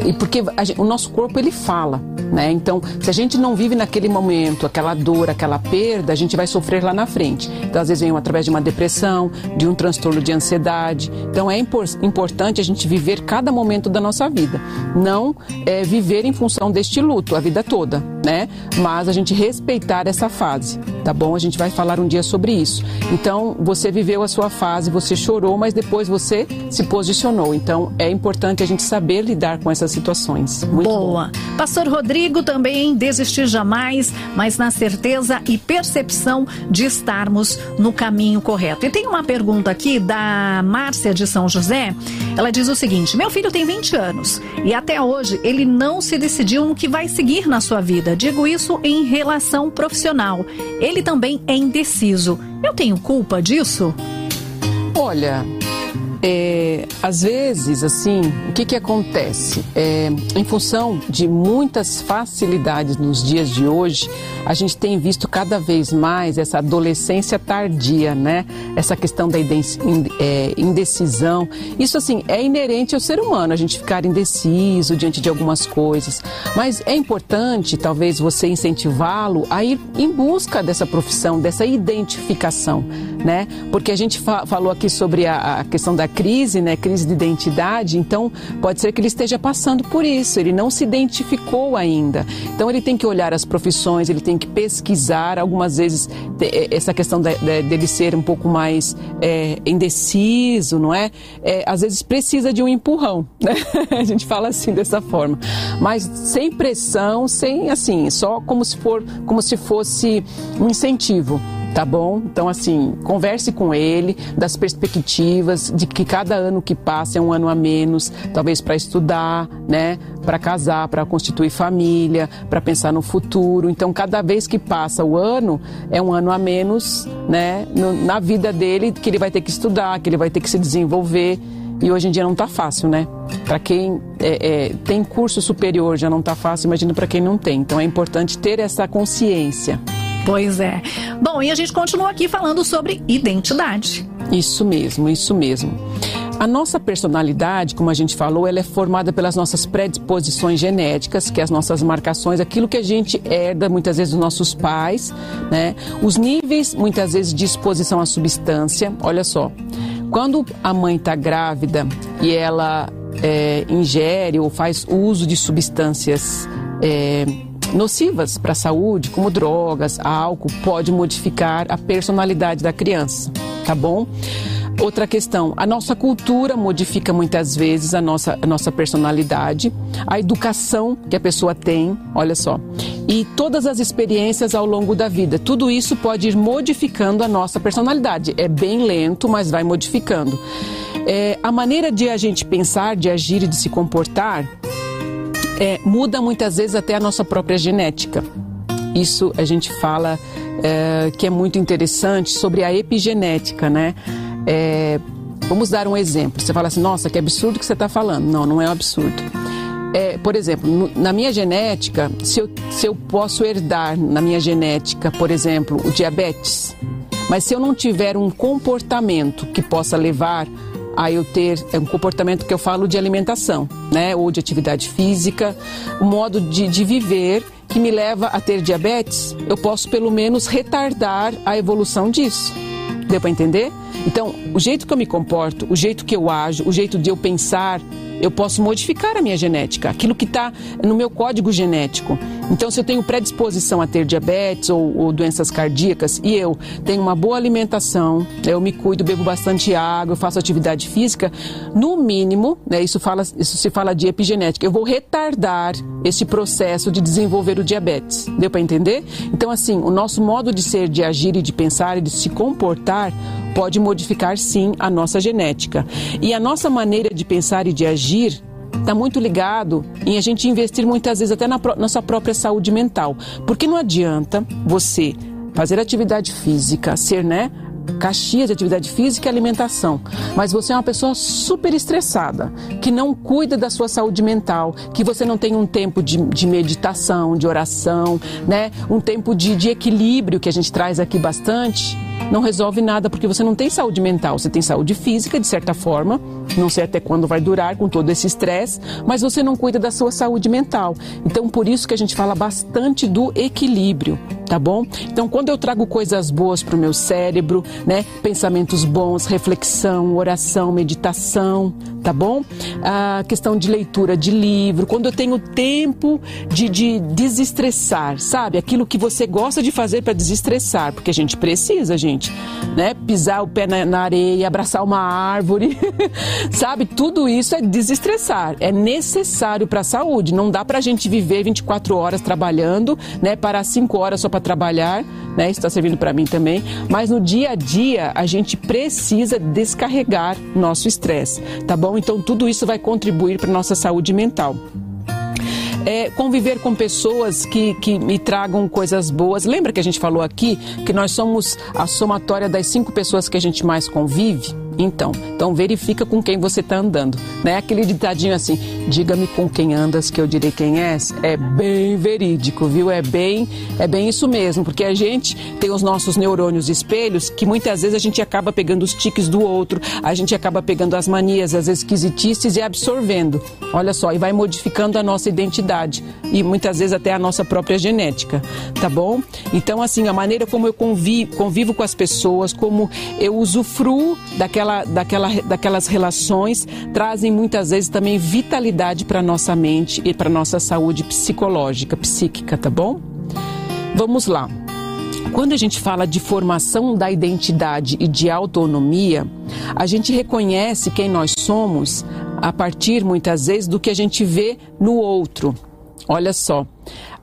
e porque gente, o nosso corpo ele fala, né? Então, se a gente não vive naquele momento aquela dor, aquela perda, a gente vai sofrer lá na frente. Então, às vezes vem através de uma depressão, de um transtorno de ansiedade. Então, é impor importante a gente viver cada momento da nossa vida, não é, viver em função deste luto a vida toda, né? Mas a gente respeitar essa fase, tá bom? A gente vai falar um dia sobre isso. Então, você viveu a sua fase, você chorou, mas depois você se posicionou. Então, é importante a gente saber lidar com essas situações. Muito Boa. Bom. Pastor Rodrigo também desistir jamais, mas na certeza e percepção de estarmos no caminho correto. E tem uma pergunta aqui da Márcia de São José. Ela diz o seguinte: Meu filho tem 20 anos e até hoje ele não se decidiu no que vai seguir na sua vida. Digo isso em relação profissional. Ele também é indeciso. Eu tenho culpa disso? Olha, é, às vezes, assim, o que, que acontece? É, em função de muitas facilidades nos dias de hoje, a gente tem visto cada vez mais essa adolescência tardia, né? Essa questão da é, indecisão. Isso, assim, é inerente ao ser humano, a gente ficar indeciso diante de algumas coisas. Mas é importante, talvez, você incentivá-lo a ir em busca dessa profissão, dessa identificação, né? Porque a gente fa falou aqui sobre a, a questão da crise, né, crise de identidade, então pode ser que ele esteja passando por isso, ele não se identificou ainda. Então ele tem que olhar as profissões, ele tem que pesquisar, algumas vezes essa questão de, de, dele ser um pouco mais é, indeciso, não é? é? Às vezes precisa de um empurrão, né? A gente fala assim dessa forma, mas sem pressão, sem assim, só como se for, como se fosse um incentivo tá bom? Então, assim, converse com ele das perspectivas de que cada ano que passa é um ano a menos, talvez para estudar, né? Para casar, para constituir família, para pensar no futuro. Então, cada vez que passa o ano, é um ano a menos, né? No, na vida dele, que ele vai ter que estudar, que ele vai ter que se desenvolver. E hoje em dia não está fácil, né? Para quem é, é, tem curso superior já não está fácil, imagina para quem não tem. Então é importante ter essa consciência. Pois é. Bom, e a gente continua aqui falando sobre identidade. Isso mesmo, isso mesmo. A nossa personalidade, como a gente falou, ela é formada pelas nossas predisposições genéticas, que é as nossas marcações, aquilo que a gente herda muitas vezes dos nossos pais, né? Os níveis, muitas vezes, de exposição à substância. Olha só, quando a mãe está grávida e ela é, ingere ou faz uso de substâncias é, nocivas para a saúde, como drogas, álcool, pode modificar a personalidade da criança, tá bom? Outra questão, a nossa cultura modifica muitas vezes a nossa, a nossa personalidade, a educação que a pessoa tem, olha só, e todas as experiências ao longo da vida. Tudo isso pode ir modificando a nossa personalidade. É bem lento, mas vai modificando. É, a maneira de a gente pensar, de agir e de se comportar é, muda muitas vezes até a nossa própria genética. Isso a gente fala é, que é muito interessante sobre a epigenética, né? É, vamos dar um exemplo. Você fala assim, nossa, que absurdo que você está falando. Não, não é um absurdo. É, por exemplo, na minha genética, se eu, se eu posso herdar na minha genética, por exemplo, o diabetes, mas se eu não tiver um comportamento que possa levar a eu ter um comportamento que eu falo de alimentação, né, ou de atividade física, um modo de, de viver que me leva a ter diabetes, eu posso pelo menos retardar a evolução disso. Deu para entender? Então, o jeito que eu me comporto, o jeito que eu ajo, o jeito de eu pensar, eu posso modificar a minha genética, aquilo que está no meu código genético. Então, se eu tenho predisposição a ter diabetes ou, ou, doenças cardíacas e eu tenho uma boa alimentação, eu me cuido, bebo bastante água, eu faço atividade física, no mínimo, né, isso, fala, isso se fala de epigenética, eu vou retardar esse processo de desenvolver o diabetes. Deu para entender? Então, assim, o nosso modo de ser, de agir e de pensar e de se comportar pode modificar sim a nossa genética. E a nossa maneira de pensar e de agir está muito ligado em a gente investir muitas vezes até na nossa própria saúde mental. Porque não adianta você fazer atividade física, ser, né? Caxias de atividade física e alimentação, mas você é uma pessoa super estressada, que não cuida da sua saúde mental, que você não tem um tempo de, de meditação, de oração, né? um tempo de, de equilíbrio que a gente traz aqui bastante não resolve nada porque você não tem saúde mental, você tem saúde física, de certa forma, não sei até quando vai durar com todo esse estresse, mas você não cuida da sua saúde mental. Então, por isso que a gente fala bastante do equilíbrio, tá bom? Então, quando eu trago coisas boas para o meu cérebro, né, pensamentos bons, reflexão, oração, meditação, tá bom? A questão de leitura de livro, quando eu tenho tempo de, de desestressar, sabe? Aquilo que você gosta de fazer para desestressar, porque a gente precisa, gente, né? Pisar o pé na, na areia, abraçar uma árvore, sabe? Tudo isso é desestressar, é necessário para a saúde. Não dá para a gente viver 24 horas trabalhando, né? Parar 5 horas só para trabalhar, né? Isso está servindo para mim também. Mas no dia a dia a gente precisa descarregar nosso estresse, tá bom? Então tudo isso vai contribuir para nossa saúde mental. É, conviver com pessoas que, que me tragam coisas boas. Lembra que a gente falou aqui que nós somos a somatória das cinco pessoas que a gente mais convive? Então, então verifica com quem você está andando, né? Aquele ditadinho assim, diga-me com quem andas que eu direi quem és. É bem verídico, viu? É bem, é bem isso mesmo, porque a gente tem os nossos neurônios espelhos que muitas vezes a gente acaba pegando os tiques do outro, a gente acaba pegando as manias, as esquisitices e absorvendo. Olha só, e vai modificando a nossa identidade e muitas vezes até a nossa própria genética, tá bom? Então, assim, a maneira como eu convivo, convivo com as pessoas, como eu usufruo daquela daquela, daquela, daquelas relações trazem muitas vezes também vitalidade para nossa mente e para nossa saúde psicológica, psíquica, tá bom? Vamos lá. Quando a gente fala de formação da identidade e de autonomia, a gente reconhece quem nós somos a partir muitas vezes do que a gente vê no outro. Olha só,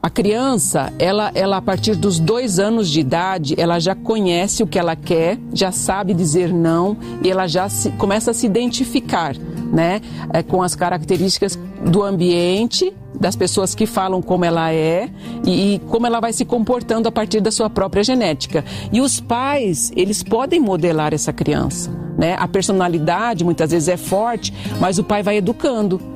a criança, ela, ela a partir dos dois anos de idade, ela já conhece o que ela quer, já sabe dizer não e ela já se, começa a se identificar, né, é, com as características do ambiente, das pessoas que falam como ela é e, e como ela vai se comportando a partir da sua própria genética. E os pais, eles podem modelar essa criança, né? A personalidade muitas vezes é forte, mas o pai vai educando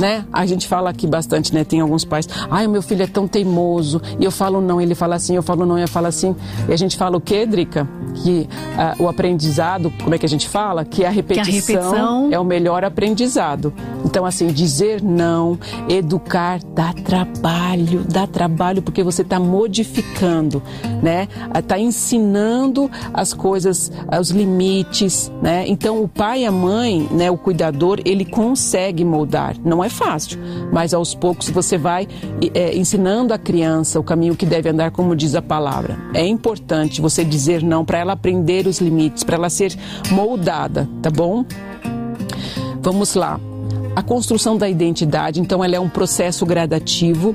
né? A gente fala aqui bastante, né? Tem alguns pais, ai, o meu filho é tão teimoso, e eu falo não, ele fala assim, eu falo não, eu falo assim. E a gente fala o quê, Drica? Que uh, o aprendizado, como é que a gente fala? Que a repetição, que a repetição... é o melhor aprendizado. Então, assim, dizer não, educar, dá trabalho, dá trabalho porque você está modificando, né? Está ensinando as coisas, os limites, né? Então, o pai e a mãe, né, o cuidador, ele consegue moldar. Não é fácil, mas aos poucos você vai é, ensinando a criança o caminho que deve andar, como diz a palavra. É importante você dizer não para ela aprender os limites, para ela ser moldada, tá bom? Vamos lá. A construção da identidade, então, ela é um processo gradativo,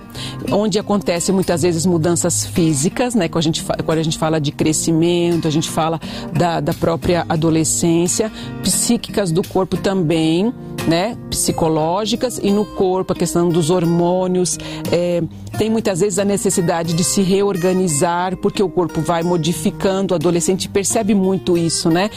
onde acontece muitas vezes mudanças físicas, né? Quando a gente, quando a gente fala de crescimento, a gente fala da, da própria adolescência, psíquicas do corpo também, né? Psicológicas e no corpo, a questão dos hormônios. É, tem muitas vezes a necessidade de se reorganizar, porque o corpo vai modificando, o adolescente percebe muito isso, né?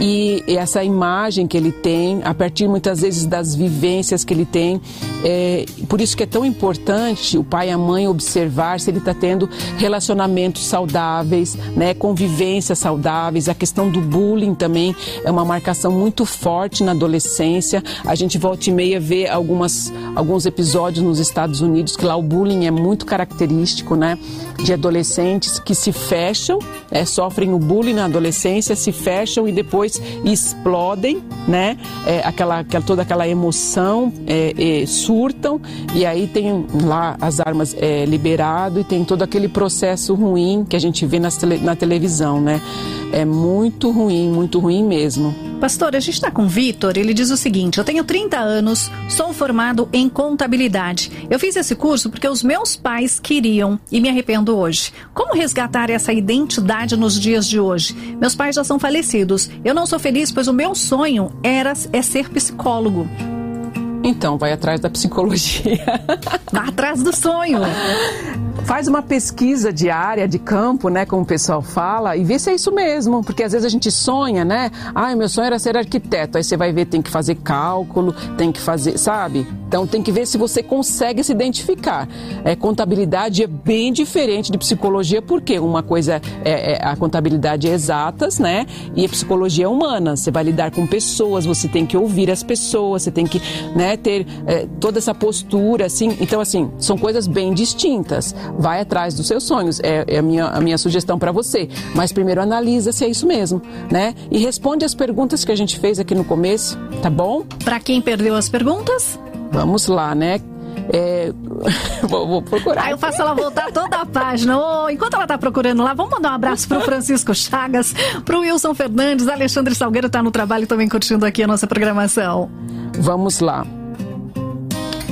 E essa imagem que ele tem, a partir muitas vezes das vivências que ele tem, é, por isso que é tão importante o pai e a mãe observar se ele está tendo relacionamentos saudáveis, né? Convivências saudáveis, a questão do bullying também é uma marcação muito forte na adolescência. A gente volta e meia vê algumas, alguns episódios nos Estados Unidos que lá o bullying é muito característico, né? De adolescentes que se fecham, é, sofrem o bullying na adolescência, se fecham e depois explodem, né? É, aquela, aquela, toda aquela emoção, é, é surtam e aí tem lá as armas é, liberado e tem todo aquele processo ruim que a gente vê tele, na televisão, né? É muito ruim, muito ruim mesmo. Pastor, a gente está com o Vitor, ele diz o seguinte: eu tenho 30 anos, sou formado em contabilidade. Eu fiz esse curso porque os meus pais queriam e me arrependo hoje. Como resgatar essa identidade nos dias de hoje? Meus pais já são falecidos. Eu não sou feliz, pois o meu sonho era é ser psicólogo. Então, vai atrás da psicologia. Vá atrás do sonho. Faz uma pesquisa diária de campo, né, como o pessoal fala, e vê se é isso mesmo, porque às vezes a gente sonha, né? Ah, meu sonho era ser arquiteto. Aí você vai ver, tem que fazer cálculo, tem que fazer, sabe? Então tem que ver se você consegue se identificar. É, contabilidade é bem diferente de psicologia, porque uma coisa é, é a contabilidade é exatas, né? E a psicologia é humana. Você vai lidar com pessoas, você tem que ouvir as pessoas, você tem que, né, ter é, toda essa postura, assim. Então, assim, são coisas bem distintas vai atrás dos seus sonhos. É, é a, minha, a minha sugestão para você. Mas primeiro analisa se é isso mesmo, né? E responde as perguntas que a gente fez aqui no começo, tá bom? Para quem perdeu as perguntas? Vamos lá, né? É... vou, vou, procurar. Aí eu faço ela voltar toda a página. Oh, enquanto ela tá procurando lá, vamos mandar um abraço pro Francisco Chagas, pro Wilson Fernandes, Alexandre Salgueiro tá no trabalho também curtindo aqui a nossa programação. Vamos lá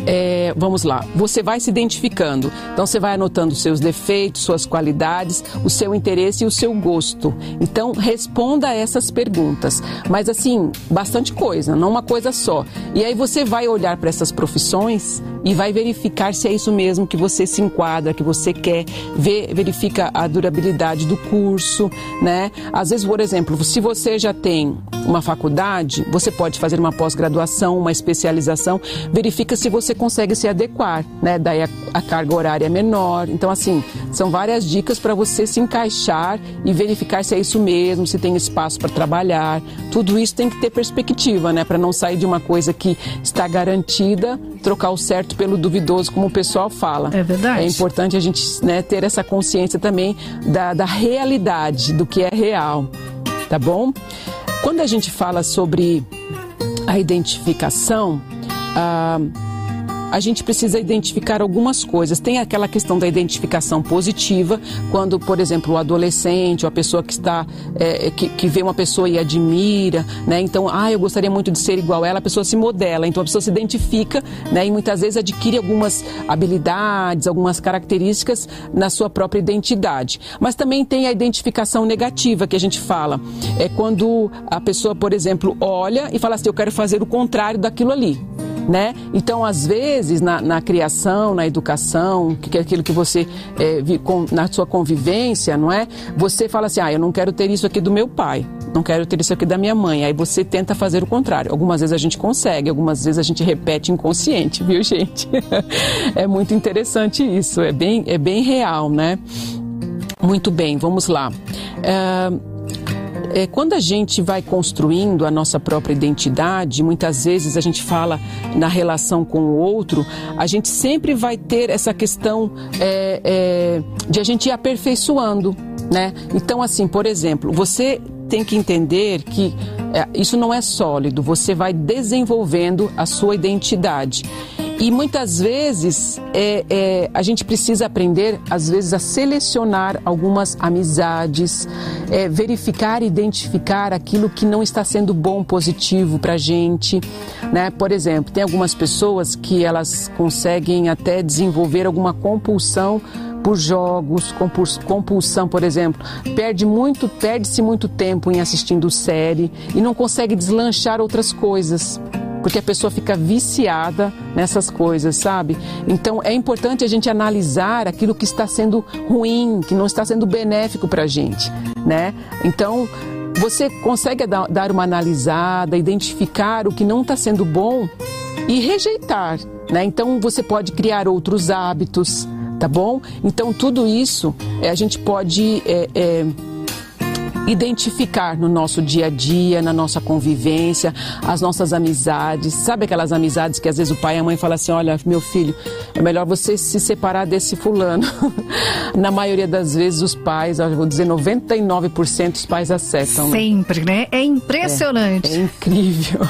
é, vamos lá, você vai se identificando. Então você vai anotando seus defeitos, suas qualidades, o seu interesse e o seu gosto. Então responda a essas perguntas. Mas assim, bastante coisa, não uma coisa só. E aí você vai olhar para essas profissões e vai verificar se é isso mesmo que você se enquadra, que você quer. Ver, verifica a durabilidade do curso, né? Às vezes, por exemplo, se você já tem uma faculdade, você pode fazer uma pós-graduação, uma especialização, verifica se você consegue se adequar, né? Daí a, a carga horária é menor. Então, assim, são várias dicas para você se encaixar e verificar se é isso mesmo, se tem espaço para trabalhar. Tudo isso tem que ter perspectiva, né? Para não sair de uma coisa que está garantida, trocar o certo pelo duvidoso, como o pessoal fala. É verdade. É importante a gente né, ter essa consciência também da, da realidade, do que é real. Tá bom? Quando a gente fala sobre a identificação, ah, a gente precisa identificar algumas coisas. Tem aquela questão da identificação positiva, quando, por exemplo, o adolescente ou a pessoa que está é, que, que, vê uma pessoa e admira, né? Então, ah, eu gostaria muito de ser igual a ela, a pessoa se modela, então a pessoa se identifica, né? E muitas vezes adquire algumas habilidades, algumas características na sua própria identidade. Mas também tem a identificação negativa que a gente fala. É quando a pessoa, por exemplo, olha e fala assim, eu quero fazer o contrário daquilo ali né? Então, às vezes, na, na criação, na educação, que é aquilo que você, é, vi, com, na sua convivência, não é? Você fala assim, ah, eu não quero ter isso aqui do meu pai, não quero ter isso aqui da minha mãe. Aí você tenta fazer o contrário. Algumas vezes a gente consegue, algumas vezes a gente repete inconsciente, viu, gente? é muito interessante isso, é bem, é bem real, né? Muito bem, vamos lá. Uh, é, quando a gente vai construindo a nossa própria identidade, muitas vezes a gente fala na relação com o outro, a gente sempre vai ter essa questão é, é, de a gente ir aperfeiçoando, né? Então, assim, por exemplo, você tem que entender que é, isso não é sólido, você vai desenvolvendo a sua identidade. E muitas vezes é, é, a gente precisa aprender, às vezes, a selecionar algumas amizades, é, verificar identificar aquilo que não está sendo bom, positivo para a gente. né? Por exemplo, tem algumas pessoas que elas conseguem até desenvolver alguma compulsão por jogos, compulsão, por exemplo, perde muito, perde-se muito tempo em assistindo série e não consegue deslanchar outras coisas porque a pessoa fica viciada nessas coisas, sabe? Então é importante a gente analisar aquilo que está sendo ruim, que não está sendo benéfico para a gente, né? Então você consegue dar uma analisada, identificar o que não está sendo bom e rejeitar, né? Então você pode criar outros hábitos, tá bom? Então tudo isso é, a gente pode é, é, identificar no nosso dia a dia, na nossa convivência, as nossas amizades. Sabe aquelas amizades que às vezes o pai e a mãe falam assim: olha, meu filho, é melhor você se separar desse fulano. na maioria das vezes, os pais, eu vou dizer 99% os pais acertam. Né? Sempre, né? né? É impressionante. É, é incrível.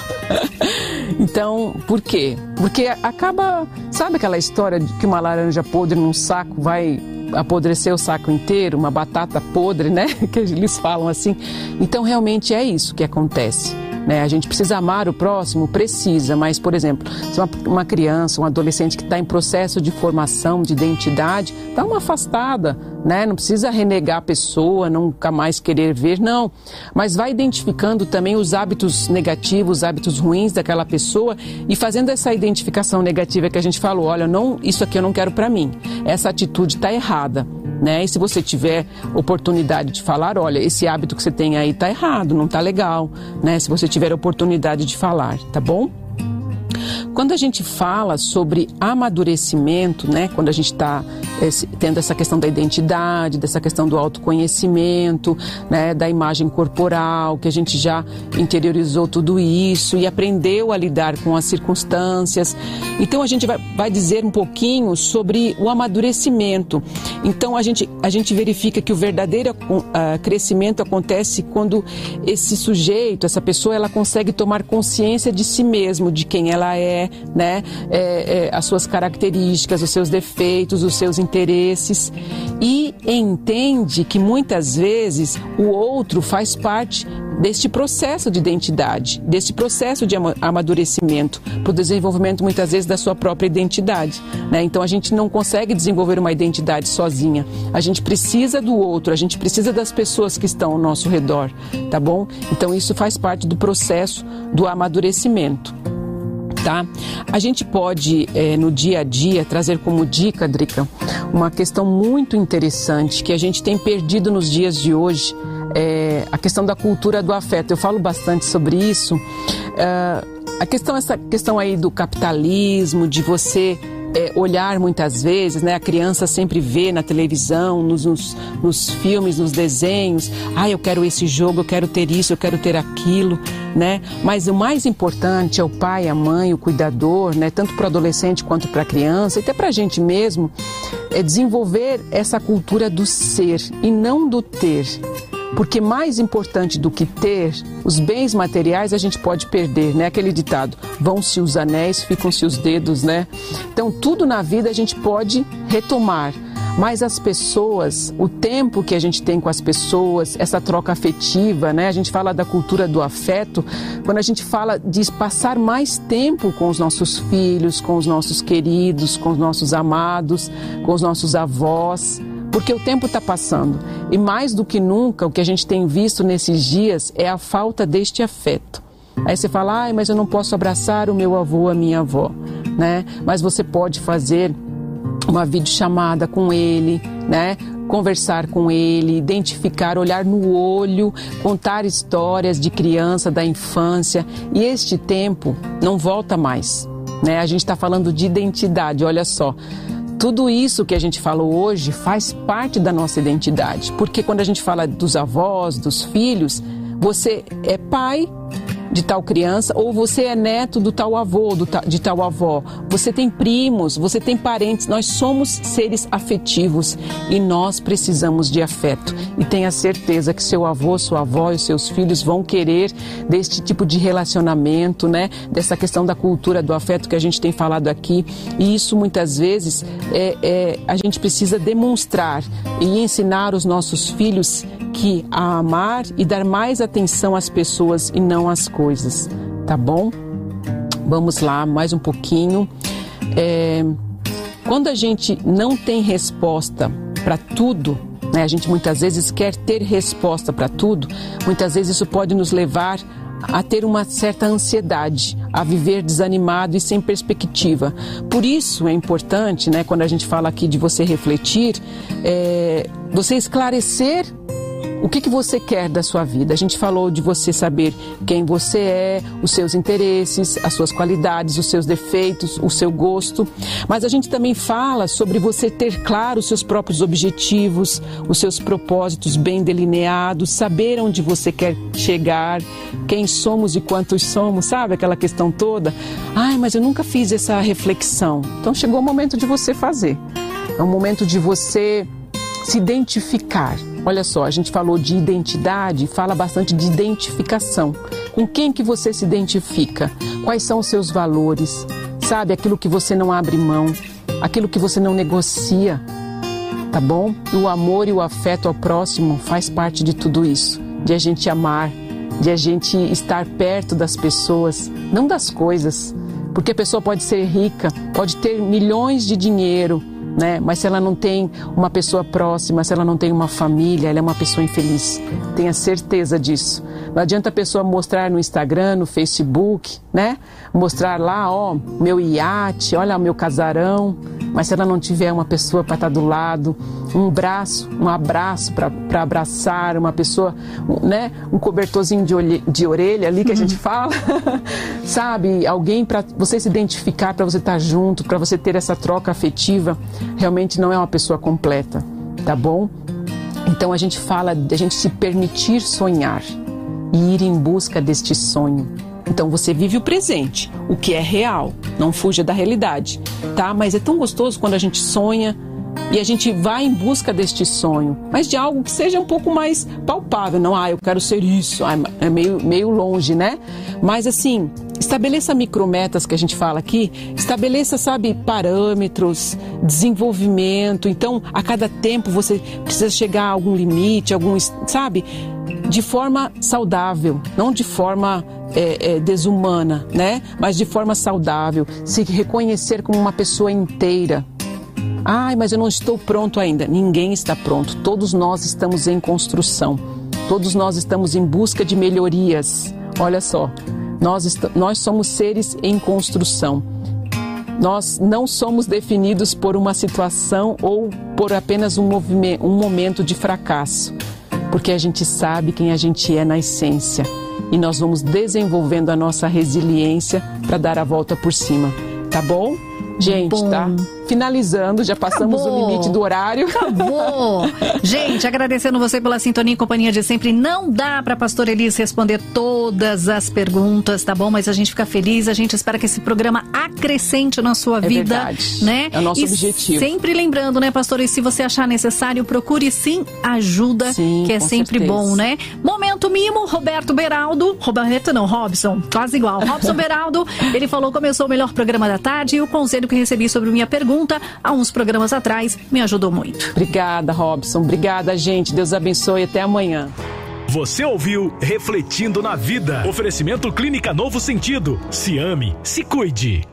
então, por quê? Porque acaba, sabe aquela história de que uma laranja podre num saco vai apodrecer o saco inteiro, uma batata podre, né? Que eles falam assim. Então, realmente é isso que acontece. Né? A gente precisa amar o próximo? Precisa, mas, por exemplo, se uma, uma criança, um adolescente que está em processo de formação, de identidade, dá uma afastada, né? Não precisa renegar a pessoa, nunca mais querer ver, não. Mas vai identificando também os hábitos negativos, os hábitos ruins daquela pessoa e fazendo essa identificação negativa que a gente falou, olha, não, isso aqui eu não quero para mim. Essa atitude está errada né? E se você tiver oportunidade de falar, olha, esse hábito que você tem aí tá errado, não tá legal, né? Se você tiver oportunidade de falar, tá bom? Quando a gente fala sobre amadurecimento, né, quando a gente está é, tendo essa questão da identidade, dessa questão do autoconhecimento, né, da imagem corporal, que a gente já interiorizou tudo isso e aprendeu a lidar com as circunstâncias. Então a gente vai, vai dizer um pouquinho sobre o amadurecimento. Então a gente, a gente verifica que o verdadeiro uh, crescimento acontece quando esse sujeito, essa pessoa, ela consegue tomar consciência de si mesmo, de quem ela ela né, é, é, as suas características, os seus defeitos, os seus interesses e entende que muitas vezes o outro faz parte deste processo de identidade, deste processo de amadurecimento, para o desenvolvimento muitas vezes da sua própria identidade. Né? Então a gente não consegue desenvolver uma identidade sozinha. A gente precisa do outro, a gente precisa das pessoas que estão ao nosso redor, tá bom? Então isso faz parte do processo do amadurecimento tá? A gente pode, é, no dia a dia, trazer como dica, Drica, uma questão muito interessante que a gente tem perdido nos dias de hoje, é a questão da cultura do afeto. Eu falo bastante sobre isso. É, a questão, essa questão aí do capitalismo, de você é, olhar muitas vezes, né? A criança sempre vê na televisão, nos, nos, nos, filmes, nos desenhos, ah, eu quero esse jogo, eu quero ter isso, eu quero ter aquilo, né? Mas o mais importante é o pai, a mãe, o cuidador, né? Tanto para o adolescente quanto para a criança, e até para a gente mesmo, é desenvolver essa cultura do ser e não do ter. Porque mais importante do que ter, os bens materiais a gente pode perder, né? Aquele ditado, vão-se os anéis, ficam-se os dedos, né? Então, tudo na vida a gente pode retomar. Mas as pessoas, o tempo que a gente tem com as pessoas, essa troca afetiva, né? A gente fala da cultura do afeto, quando a gente fala de passar mais tempo com os nossos filhos, com os nossos queridos, com os nossos amados, com os nossos avós porque o tempo está passando e mais do que nunca o que a gente tem visto nesses dias é a falta deste afeto. Aí você fala, ah, mas eu não posso abraçar o meu avô, a minha avó, né? Mas você pode fazer uma videochamada com ele, né? Conversar com ele, identificar, olhar no olho, contar histórias de criança, da infância. E este tempo não volta mais. Né? A gente está falando de identidade, olha só. Tudo isso que a gente falou hoje faz parte da nossa identidade, porque quando a gente fala dos avós, dos filhos, você é pai de tal criança, ou você é neto do tal avô, do de tal avó. Você tem primos, você tem parentes. Nós somos seres afetivos e nós precisamos de afeto. E tenha certeza que seu avô, sua avó e seus filhos vão querer deste tipo de relacionamento, né? Dessa questão da cultura do afeto que a gente tem falado aqui. E isso muitas vezes é, é a gente precisa demonstrar e ensinar os nossos filhos que a amar e dar mais atenção às pessoas e não às coisas, tá bom? Vamos lá, mais um pouquinho. É, quando a gente não tem resposta para tudo, né, a gente muitas vezes quer ter resposta para tudo, muitas vezes isso pode nos levar a ter uma certa ansiedade, a viver desanimado e sem perspectiva. Por isso é importante, né, quando a gente fala aqui de você refletir, é, você esclarecer o que, que você quer da sua vida? A gente falou de você saber quem você é, os seus interesses, as suas qualidades, os seus defeitos, o seu gosto. Mas a gente também fala sobre você ter claro os seus próprios objetivos, os seus propósitos bem delineados, saber onde você quer chegar, quem somos e quantos somos, sabe? Aquela questão toda. Ai, mas eu nunca fiz essa reflexão. Então chegou o momento de você fazer. É o momento de você se identificar Olha só, a gente falou de identidade, fala bastante de identificação. Com quem que você se identifica? Quais são os seus valores? Sabe, aquilo que você não abre mão, aquilo que você não negocia, tá bom? E o amor e o afeto ao próximo faz parte de tudo isso, de a gente amar, de a gente estar perto das pessoas, não das coisas. Porque a pessoa pode ser rica, pode ter milhões de dinheiro, né? Mas se ela não tem uma pessoa próxima, se ela não tem uma família, ela é uma pessoa infeliz. Tenha certeza disso. Não adianta a pessoa mostrar no Instagram, no Facebook, né? Mostrar lá, ó, meu iate, olha o meu casarão. Mas se ela não tiver uma pessoa para estar do lado, um braço, um abraço para abraçar, uma pessoa, né? Um cobertorzinho de, olhe, de orelha ali que a gente fala, sabe? Alguém para você se identificar, para você estar junto, para você ter essa troca afetiva, realmente não é uma pessoa completa, tá bom? Então a gente fala de a gente se permitir sonhar e ir em busca deste sonho. Então você vive o presente, o que é real, não fuja da realidade, tá? Mas é tão gostoso quando a gente sonha e a gente vai em busca deste sonho, mas de algo que seja um pouco mais palpável. Não, ah, eu quero ser isso, ah, é meio, meio longe, né? Mas assim, estabeleça micrometas que a gente fala aqui, estabeleça, sabe, parâmetros, desenvolvimento. Então, a cada tempo você precisa chegar a algum limite, algum, sabe? De forma saudável, não de forma é, é, desumana, né? Mas de forma saudável, se reconhecer como uma pessoa inteira. Ai, mas eu não estou pronto ainda. Ninguém está pronto. Todos nós estamos em construção. Todos nós estamos em busca de melhorias. Olha só, nós, nós somos seres em construção. Nós não somos definidos por uma situação ou por apenas um, um momento de fracasso, porque a gente sabe quem a gente é na essência e nós vamos desenvolvendo a nossa resiliência para dar a volta por cima, tá bom? Gente, bom. tá finalizando, já passamos Acabou. o limite do horário. Acabou! Gente, agradecendo você pela sintonia e companhia de sempre. Não dá para pastor Elis responder todas as perguntas, tá bom? Mas a gente fica feliz, a gente espera que esse programa acrescente na sua é vida, verdade. né? É o nosso e objetivo. Sempre lembrando, né, pastor, e se você achar necessário, procure sim ajuda, sim, que é sempre certeza. bom, né? Momento mimo, Roberto Beraldo, Roberto não, Robson, quase igual. Robson Beraldo, ele falou começou o melhor programa da tarde e o conselho que recebi sobre minha pergunta há uns programas atrás me ajudou muito. Obrigada, Robson. Obrigada, gente. Deus abençoe. Até amanhã. Você ouviu Refletindo na Vida. Oferecimento Clínica Novo Sentido. Se ame, se cuide.